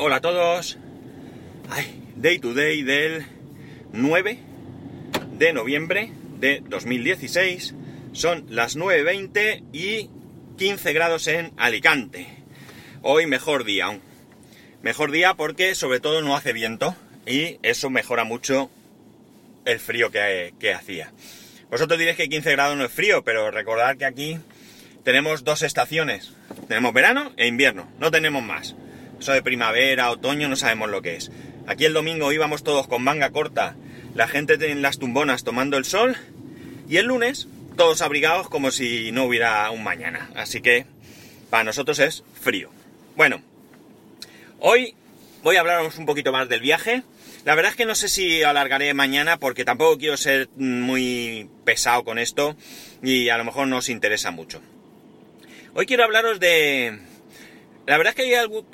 Hola a todos. Ay, day to day del 9 de noviembre de 2016. Son las 9.20 y 15 grados en Alicante. Hoy mejor día. Mejor día porque sobre todo no hace viento y eso mejora mucho el frío que, que hacía. Vosotros diréis que 15 grados no es frío, pero recordad que aquí tenemos dos estaciones. Tenemos verano e invierno, no tenemos más. Eso de primavera, otoño, no sabemos lo que es. Aquí el domingo íbamos todos con manga corta, la gente en las tumbonas tomando el sol, y el lunes todos abrigados como si no hubiera un mañana. Así que para nosotros es frío. Bueno, hoy voy a hablaros un poquito más del viaje. La verdad es que no sé si alargaré mañana porque tampoco quiero ser muy pesado con esto y a lo mejor no os interesa mucho. Hoy quiero hablaros de... La verdad es que hay algo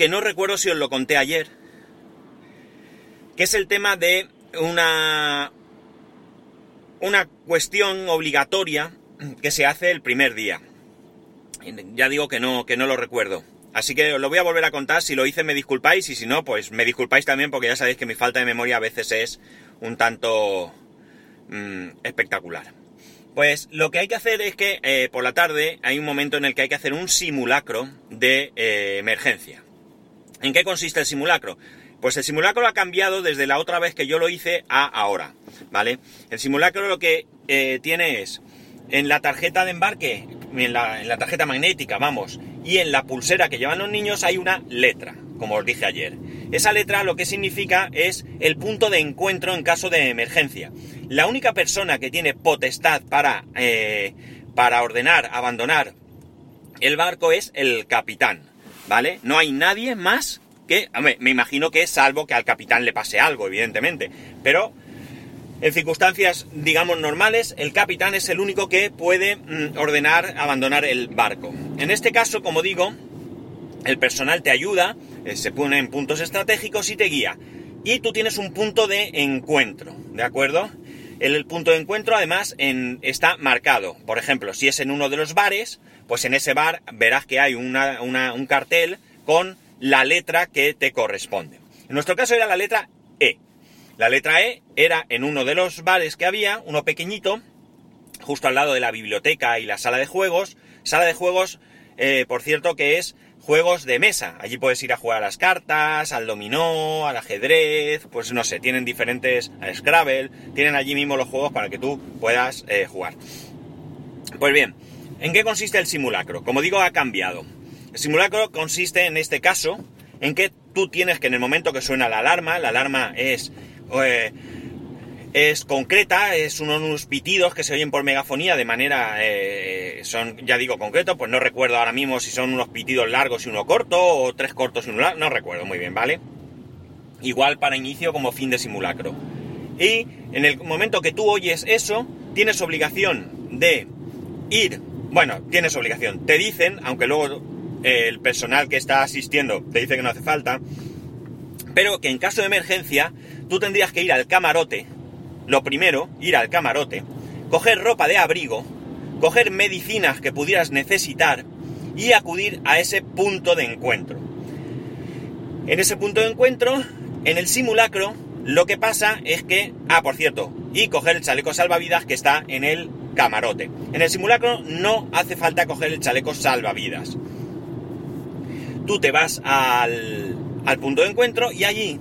que no recuerdo si os lo conté ayer, que es el tema de una, una cuestión obligatoria que se hace el primer día. Ya digo que no, que no lo recuerdo. Así que os lo voy a volver a contar. Si lo hice me disculpáis y si no, pues me disculpáis también porque ya sabéis que mi falta de memoria a veces es un tanto mmm, espectacular. Pues lo que hay que hacer es que eh, por la tarde hay un momento en el que hay que hacer un simulacro de eh, emergencia. ¿En qué consiste el simulacro? Pues el simulacro ha cambiado desde la otra vez que yo lo hice a ahora, ¿vale? El simulacro lo que eh, tiene es, en la tarjeta de embarque, en la, tarjeta magnética, vamos, y en la pulsera que llevan los niños hay una letra, como os dije ayer. Esa letra lo que significa es el punto de encuentro en caso de emergencia. La única persona que tiene potestad para, eh, para ordenar, abandonar el barco es el capitán. ¿Vale? No hay nadie más que, hombre, me imagino que salvo que al capitán le pase algo, evidentemente, pero en circunstancias, digamos, normales, el capitán es el único que puede mm, ordenar abandonar el barco. En este caso, como digo, el personal te ayuda, eh, se pone en puntos estratégicos y te guía. Y tú tienes un punto de encuentro, ¿de acuerdo? El, punto de encuentro además está marcado. Por ejemplo, si es en uno de los bares, pues en ese bar verás que hay una, un cartel con la letra que te corresponde. En nuestro caso era la letra E. La letra E era en uno de los bares que había, uno pequeñito, justo al lado de la biblioteca y la sala de juegos. Sala de juegos, eh, por cierto, que es juegos de mesa. Allí puedes ir a jugar a las cartas, al dominó, al ajedrez, pues no sé, tienen diferentes, al Scrabble, tienen allí mismo los juegos para que tú puedas eh, jugar. Pues bien, ¿En qué consiste el simulacro? Como digo, ha cambiado. El simulacro consiste en este caso en que tú tienes que en el momento que suena la alarma, la alarma es, eh, es concreta, es unos pitidos que se oyen por megafonía de manera, eh, son, ya digo, concreto, pues no recuerdo ahora mismo si son unos pitidos largos y uno corto, o tres cortos y uno largo, no recuerdo muy bien, ¿vale? Igual para inicio como fin de simulacro. Y en el momento que tú oyes eso, tienes obligación de ir bueno, tienes obligación. Te dicen, aunque luego eh, el personal que está asistiendo te dice que no hace falta, pero que en caso de emergencia tú tendrías que ir al camarote, lo primero, ir al camarote, coger ropa de abrigo, coger medicinas que pudieras necesitar y acudir a ese punto de encuentro. En ese punto de encuentro, en el simulacro, lo que pasa es que, ah, por cierto, y coger el chaleco salvavidas que está en el camarote. En el simulacro no hace falta coger el chaleco salvavidas. Tú te vas al, al punto de encuentro y allí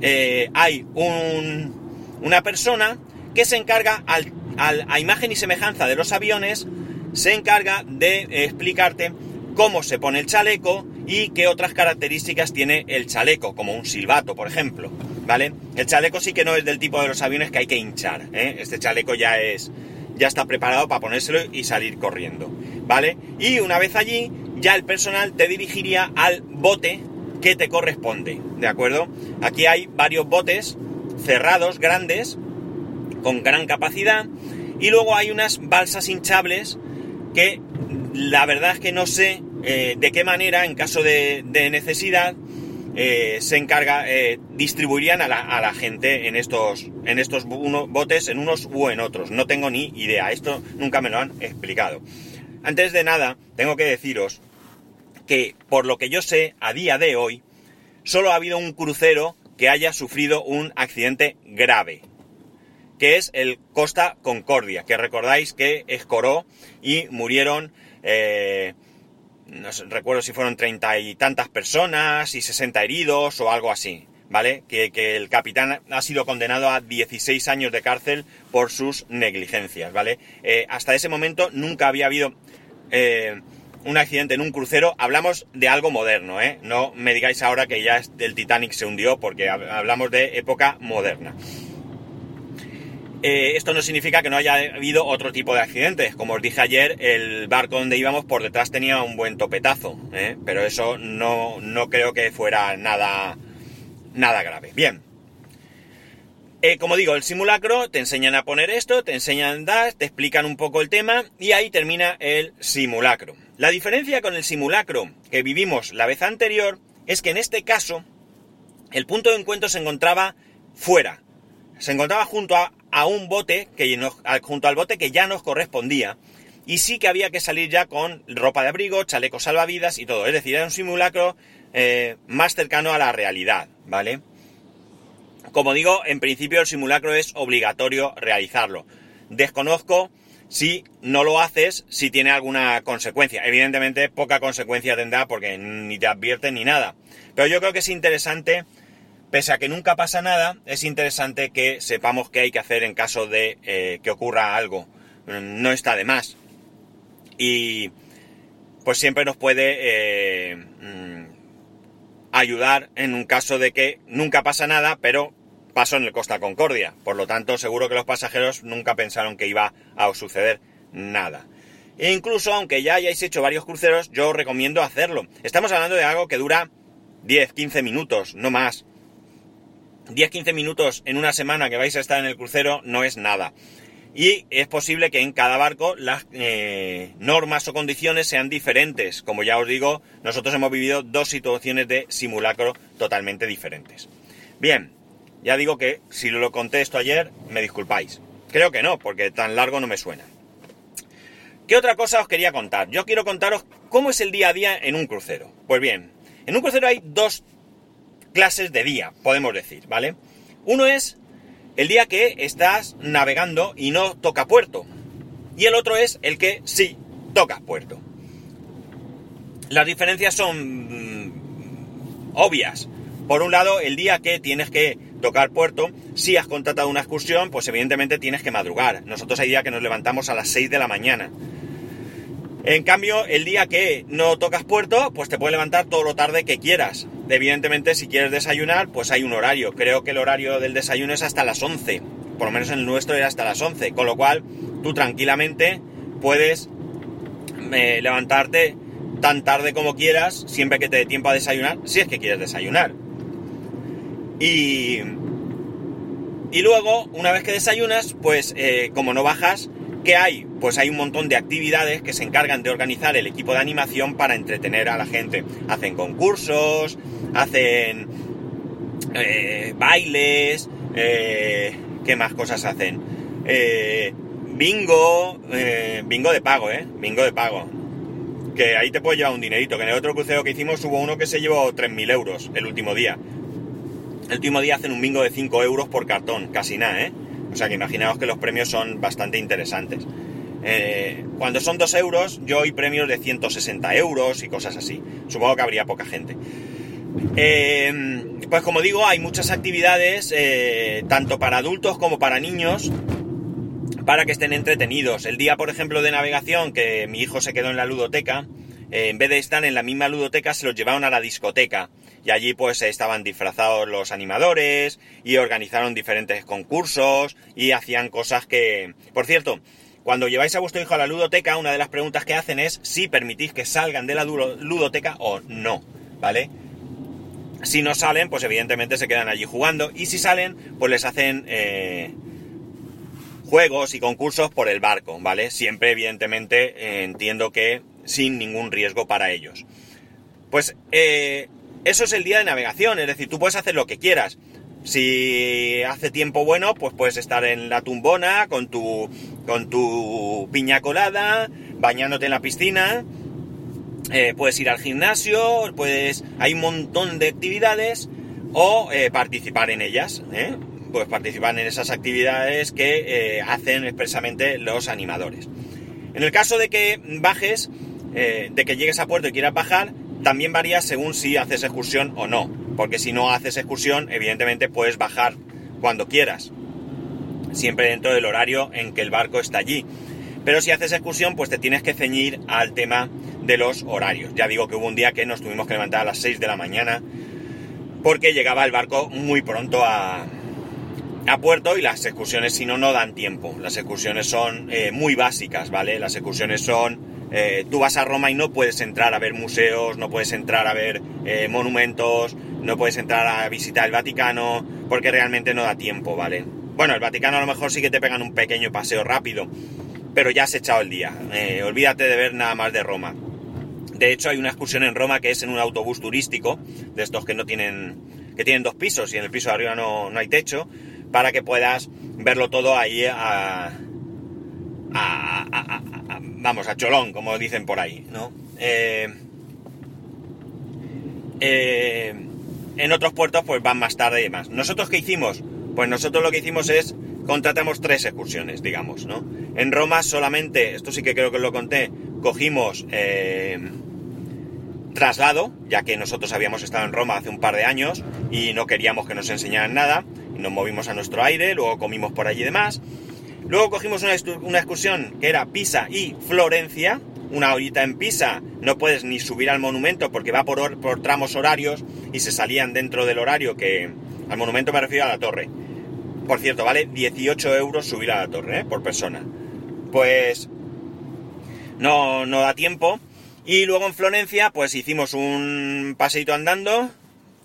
eh, hay un, una persona que se encarga, al, al, a imagen y semejanza de los aviones, se encarga de explicarte cómo se pone el chaleco y qué otras características tiene el chaleco, como un silbato, por ejemplo. ¿Vale? El chaleco sí que no es del tipo de los aviones que hay que hinchar. ¿eh? Este chaleco ya es, ya está preparado para ponérselo y salir corriendo, ¿vale? Y una vez allí, ya el personal te dirigiría al bote que te corresponde, ¿de acuerdo? Aquí hay varios botes cerrados, grandes, con gran capacidad, y luego hay unas balsas hinchables que la verdad es que no sé eh, de qué manera, en caso de, de necesidad, eh, se encarga, eh, distribuirían a la, a la, gente en estos, en estos botes, en unos u en otros. No tengo ni idea, esto nunca me lo han explicado. Antes de nada, tengo que deciros que por lo que yo sé, a día de hoy, solo ha habido un crucero que haya sufrido un accidente grave, que es el Costa Concordia, que recordáis que escoró y murieron, eh, no recuerdo si fueron treinta y tantas personas y sesenta heridos o algo así. ¿vale? Que, el capitán ha sido condenado a 16 años de cárcel por sus negligencias, ¿vale? Eh, hasta ese momento nunca había habido eh, un accidente en un crucero. Hablamos de algo moderno, ¿eh? No me digáis ahora que ya el Titanic se hundió porque hablamos de época moderna. Eh, esto no significa que no haya habido otro tipo de accidentes. Como os dije ayer, el barco donde íbamos por detrás tenía un buen topetazo, pero eso no, no creo que fuera nada nada grave. Bien. Eh, como digo, el simulacro te enseñan a poner esto, te enseñan andar, te explican un poco el tema y ahí termina el simulacro. La diferencia con el simulacro que vivimos la vez anterior es que en este caso el punto de encuentro se encontraba fuera. Se encontraba junto a, un bote, que junto al bote que ya nos correspondía. Y sí que había que salir ya con ropa de abrigo, chalecos salvavidas y todo. Es decir, era un simulacro eh, más cercano a la realidad, ¿vale? Como digo, en principio el simulacro es obligatorio realizarlo. Desconozco si no lo haces, si tiene alguna consecuencia. Evidentemente, poca consecuencia tendrá porque ni te advierte ni nada. Pero yo creo que es interesante, pese a que nunca pasa nada, es interesante que sepamos qué hay que hacer en caso de eh, que ocurra algo. No está de más. Y pues siempre nos puede eh, mm, ayudar en un caso de que nunca pasa nada, pero pasó en el Costa Concordia. Por lo tanto, seguro que los pasajeros nunca pensaron que iba a suceder nada. E incluso, aunque ya hayáis hecho varios cruceros, yo os recomiendo hacerlo. Estamos hablando de algo que dura 10-15 minutos, no más. 10-15 minutos en una semana que vais a estar en el crucero no es nada y es posible que en cada barco las eh, normas o condiciones sean diferentes. Como ya os digo, nosotros hemos vivido dos situaciones de simulacro totalmente diferentes. Bien, ya digo que si lo conté esto ayer, me disculpáis. Creo que no, porque tan largo no me suena. ¿Qué otra cosa os quería contar? Yo quiero contaros cómo es el día a día en un crucero. Pues bien, en un crucero hay dos clases de día, podemos decir, ¿vale? Uno es el día que estás navegando y no toca puerto. Y el otro es el que sí toca puerto. Las diferencias son mm, obvias. Por un lado, el día que tienes que tocar puerto, si has contratado una excursión, pues evidentemente tienes que madrugar. Nosotros hay día que nos levantamos a las 6 de la mañana. En cambio, el día que no tocas puerto, pues te puedes levantar todo lo tarde que quieras. Evidentemente, si quieres desayunar, pues hay un horario. Creo que el horario del desayuno es hasta las 11. Por lo menos en el nuestro era hasta las 11. Con lo cual, tú tranquilamente puedes eh, levantarte tan tarde como quieras, siempre que te dé tiempo a desayunar, si es que quieres desayunar. Y, y luego, una vez que desayunas, pues eh, como no bajas, ¿Qué hay? Pues hay un montón de actividades que se encargan de organizar el equipo de animación para entretener a la gente. Hacen concursos, hacen eh, bailes, eh, ¿qué más cosas hacen? Eh, bingo, bingo de pago, ¿eh? Bingo de pago. Que ahí te puedes llevar un dinerito, que en el otro crucero que hicimos hubo uno que se llevó 3.000 euros el último día. El último día hacen un bingo de 5 euros por cartón, casi nada, ¿eh? O sea que imaginaos que los premios son bastante interesantes. Eh, cuando son 2 euros, yo doy premios de 160 euros y cosas así. Supongo que habría poca gente. Eh, pues como digo, hay muchas actividades, eh, tanto para adultos como para niños, para que estén entretenidos. El día, por ejemplo, de navegación, que mi hijo se quedó en la ludoteca, en vez de estar en la misma ludoteca, se los llevaron a la discoteca y allí pues estaban disfrazados los animadores y organizaron diferentes concursos y hacían cosas que... Por cierto, cuando lleváis a vuestro hijo a la ludoteca, una de las preguntas que hacen es si permitís que salgan de la ludoteca o no, ¿vale? Si no salen, pues evidentemente se quedan allí jugando y si salen, pues les hacen eh, juegos y concursos por el barco, ¿vale? Siempre evidentemente eh, entiendo que sin ningún riesgo para ellos. Pues eh, eso es el día de navegación, es decir, tú puedes hacer lo que quieras. Si hace tiempo bueno, pues puedes estar en la tumbona con tu, con tu piña colada, bañándote en la piscina, eh, puedes ir al gimnasio, puedes, hay un montón de actividades o eh, participar en ellas. Puedes participar en esas actividades que hacen expresamente los animadores. En el caso de que bajes, de que llegues a puerto y quieras bajar, también varía según si haces excursión o no. Porque si no haces excursión, evidentemente puedes bajar cuando quieras. Siempre dentro del horario en que el barco está allí. Pero si haces excursión, pues te tienes que ceñir al tema de los horarios. Ya digo que hubo un día que nos tuvimos que levantar a las 6 de la mañana porque llegaba el barco muy pronto a, a puerto y las excursiones si no no dan tiempo. Las excursiones son eh, muy básicas, ¿vale? Las excursiones son... Eh, tú vas a Roma y no puedes entrar a ver museos, no puedes entrar a ver eh, monumentos, no puedes entrar a visitar el Vaticano, porque realmente no da tiempo, ¿vale? Bueno, el Vaticano a lo mejor sí que te pegan un pequeño paseo rápido, pero ya has echado el día. olvídate de ver nada más de Roma. De hecho, hay una excursión en Roma que es en un autobús turístico, de estos que no tienen, que tienen dos pisos y en el piso de arriba no, hay techo, para que puedas verlo todo ahí a, vamos, a cholón, como dicen por ahí, ¿no? Eh, eh, en otros puertos pues van más tarde y demás. ¿Nosotros qué hicimos? Pues nosotros lo que hicimos es contratamos tres excursiones, digamos, ¿no? En Roma solamente, esto sí que creo que lo conté, cogimos eh, traslado, ya que nosotros habíamos estado en Roma hace un par de años y no queríamos que nos enseñaran nada, nos movimos a nuestro aire, luego comimos por allí y demás. Luego cogimos una, excursión que era Pisa y Florencia, una horita en Pisa, no puedes ni subir al monumento porque va por, tramos horarios y se salían dentro del horario que... Al monumento me refiero a la torre. Por cierto, vale 18 euros subir a la torre, ¿eh? por persona. Pues no, no da tiempo y luego en Florencia, pues hicimos un paseito andando,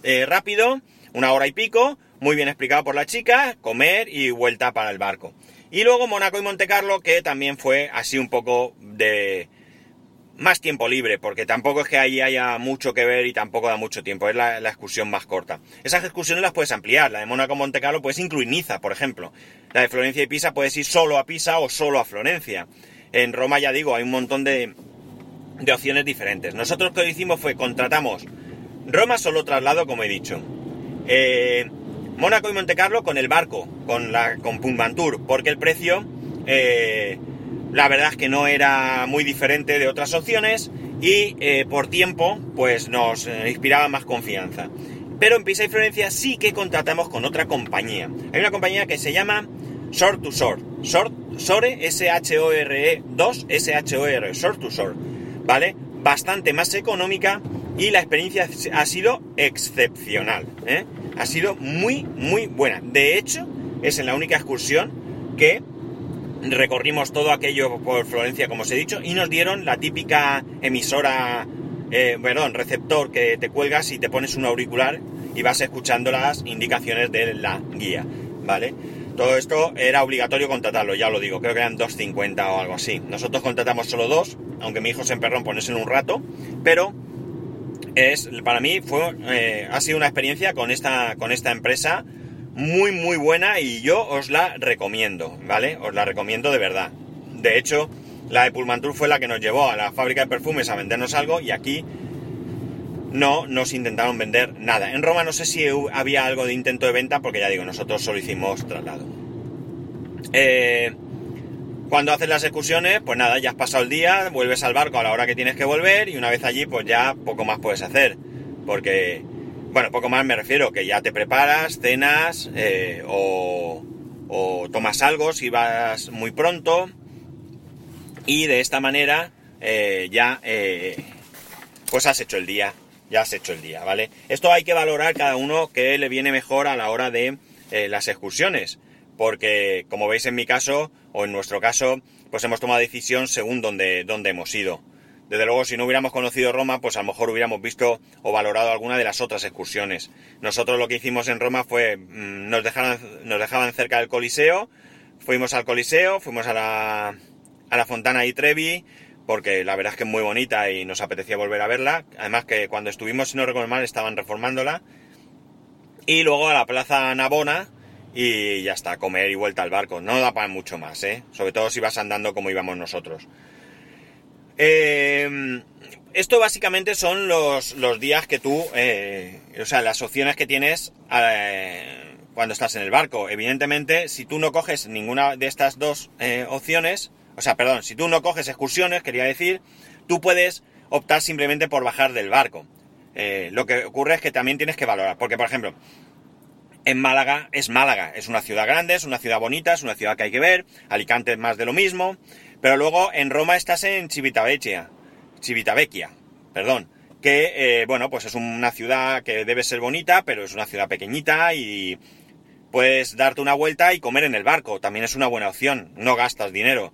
eh, rápido, una hora y pico, muy bien explicado por la chica, comer y vuelta para el barco. Y luego Mónaco y Monte Carlo, que también fue así un poco de más tiempo libre, porque tampoco es que ahí haya mucho que ver y tampoco da mucho tiempo, es la, excursión más corta. Esas excursiones las puedes ampliar, la de Mónaco Monte Carlo puedes incluir Niza, por ejemplo. La de Florencia y Pisa puedes ir solo a Pisa o solo a Florencia. En Roma, ya digo, hay un montón de, de opciones diferentes. Nosotros lo que hicimos fue contratamos Roma solo traslado, como he dicho. Eh, Mónaco y Monte Carlo con el barco, con la con porque el precio, eh, la verdad es que no era muy diferente de otras opciones y eh, por tiempo, pues nos inspiraba más confianza. Pero en Pisa y Florencia sí que contratamos con otra compañía. Hay una compañía que se llama Short to Short. Short, Sore, S-H-O-R-E 2, S-H-O-R, Short to Short ¿vale? Bastante más económica y la experiencia ha sido excepcional, ¿eh? Ha sido muy, muy buena. De hecho, es en la única excursión que recorrimos todo aquello por Florencia, como os he dicho, y nos dieron la típica emisora, eh, perdón, receptor que te cuelgas y te pones un auricular y vas escuchando las indicaciones de la guía, ¿vale? Todo esto era obligatorio contratarlo, ya lo digo, creo que eran 2.50 o algo así. Nosotros contratamos solo dos, aunque mi hijo se emperró en ponerse en un rato, pero es, para mí fue, eh, ha sido una experiencia con esta, con esta empresa muy muy buena y yo os la recomiendo, ¿vale? Os la recomiendo de verdad. De hecho, la de Pullmantur fue la que nos llevó a la fábrica de perfumes a vendernos algo y aquí no nos intentaron vender nada. En Roma no sé si había algo de intento de venta, porque ya digo, nosotros solo hicimos traslado. Eh, cuando haces las excursiones, pues nada, ya has pasado el día, vuelves al barco a la hora que tienes que volver y una vez allí, pues ya poco más puedes hacer. Porque, bueno, poco más me refiero, que ya te preparas, cenas eh, o, tomas algo si vas muy pronto y de esta manera eh, ya pues has hecho el día ya has hecho el día, ¿vale? Esto hay que valorar cada uno que le viene mejor a la hora de eh, las excursiones, porque como veis en mi caso, o en nuestro caso, pues hemos tomado decisión según donde, hemos ido. Desde luego, si no hubiéramos conocido Roma, pues a lo mejor hubiéramos visto o valorado alguna de las otras excursiones. Nosotros lo que hicimos en Roma fue, mm, nos, dejaron, nos dejaban cerca del Coliseo, fuimos al Coliseo, fuimos a la, a la Fontana di Trevi, porque la verdad es que es muy bonita y nos apetecía volver a verla. Además que cuando estuvimos, si no recuerdo mal, estaban reformándola. Y luego a la Plaza Navona y ya está, comer y vuelta al barco. No da para mucho más, ¿eh? Sobre todo si vas andando como íbamos nosotros. Eh, esto básicamente son los, los días que tú, eh, o sea, las opciones que tienes eh, cuando estás en el barco. Evidentemente, si tú no coges ninguna de estas dos eh, opciones, o sea, perdón, si tú no coges excursiones, quería decir, tú puedes optar simplemente por bajar del barco. lo que ocurre es que también tienes que valorar, porque por ejemplo, en Málaga es Málaga, es una ciudad grande, es una ciudad bonita, es una ciudad que hay que ver, Alicante es más de lo mismo, pero luego en Roma estás en Civitavecchia, Civitavecchia, perdón, que eh, bueno, pues es una ciudad que debe ser bonita, pero es una ciudad pequeñita y puedes darte una vuelta y comer en el barco, también es una buena opción, no gastas dinero.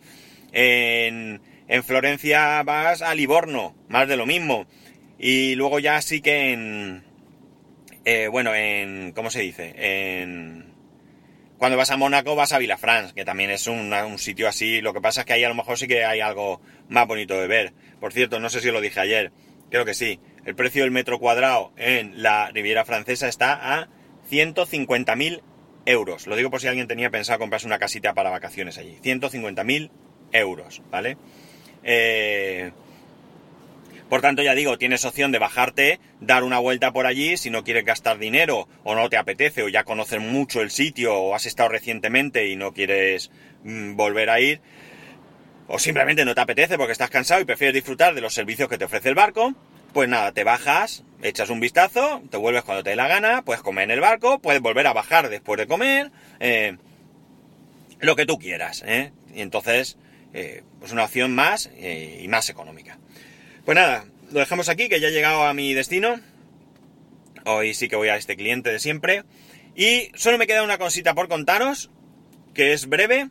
En, en Florencia vas a Livorno, más de lo mismo, y luego ya sí que en eh, bueno, en, ¿cómo se dice? En, cuando vas a Mónaco vas a Villafrance, que también es un, sitio así. Lo que pasa es que ahí a lo mejor sí que hay algo más bonito de ver. Por cierto, no sé si lo dije ayer, creo que sí. El precio del metro cuadrado en la Riviera Francesa está a 150.000 euros. Lo digo por si alguien tenía pensado comprarse una casita para vacaciones allí. 150.000 euros, ¿vale? Eh, por tanto, ya digo, tienes opción de bajarte, dar una vuelta por allí si no quieres gastar dinero o no te apetece o ya conocer mucho el sitio o has estado recientemente y no quieres mm, volver a ir o simplemente no te apetece porque estás cansado y prefieres disfrutar de los servicios que te ofrece el barco, pues nada, te bajas, echas un vistazo, te vuelves cuando te dé la gana, puedes comer en el barco, puedes volver a bajar después de comer, eh, lo que tú quieras, ¿eh? Y entonces, eh, pues una opción más y más económica. Pues nada, lo dejamos aquí, que ya he llegado a mi destino. Hoy sí que voy a este cliente de siempre. Y solo me queda una cosita por contaros, que es breve.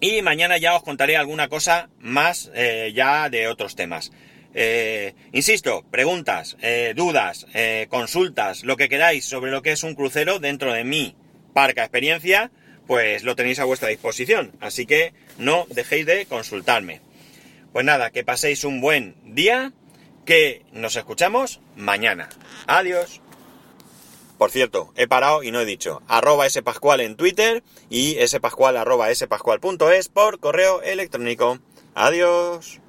Y mañana ya os contaré alguna cosa más eh, ya de otros temas. Eh, insisto, preguntas, eh, dudas, consultas, lo que queráis sobre lo que es un crucero dentro de mi parca experiencia, pues lo tenéis a vuestra disposición. Así que no dejéis de consultarme. Pues nada, que paséis un buen día, que nos escuchamos mañana. Adiós. Por cierto, he parado y no he dicho arroba spascual en Twitter y spascual arroba spascual.es por correo electrónico. Adiós.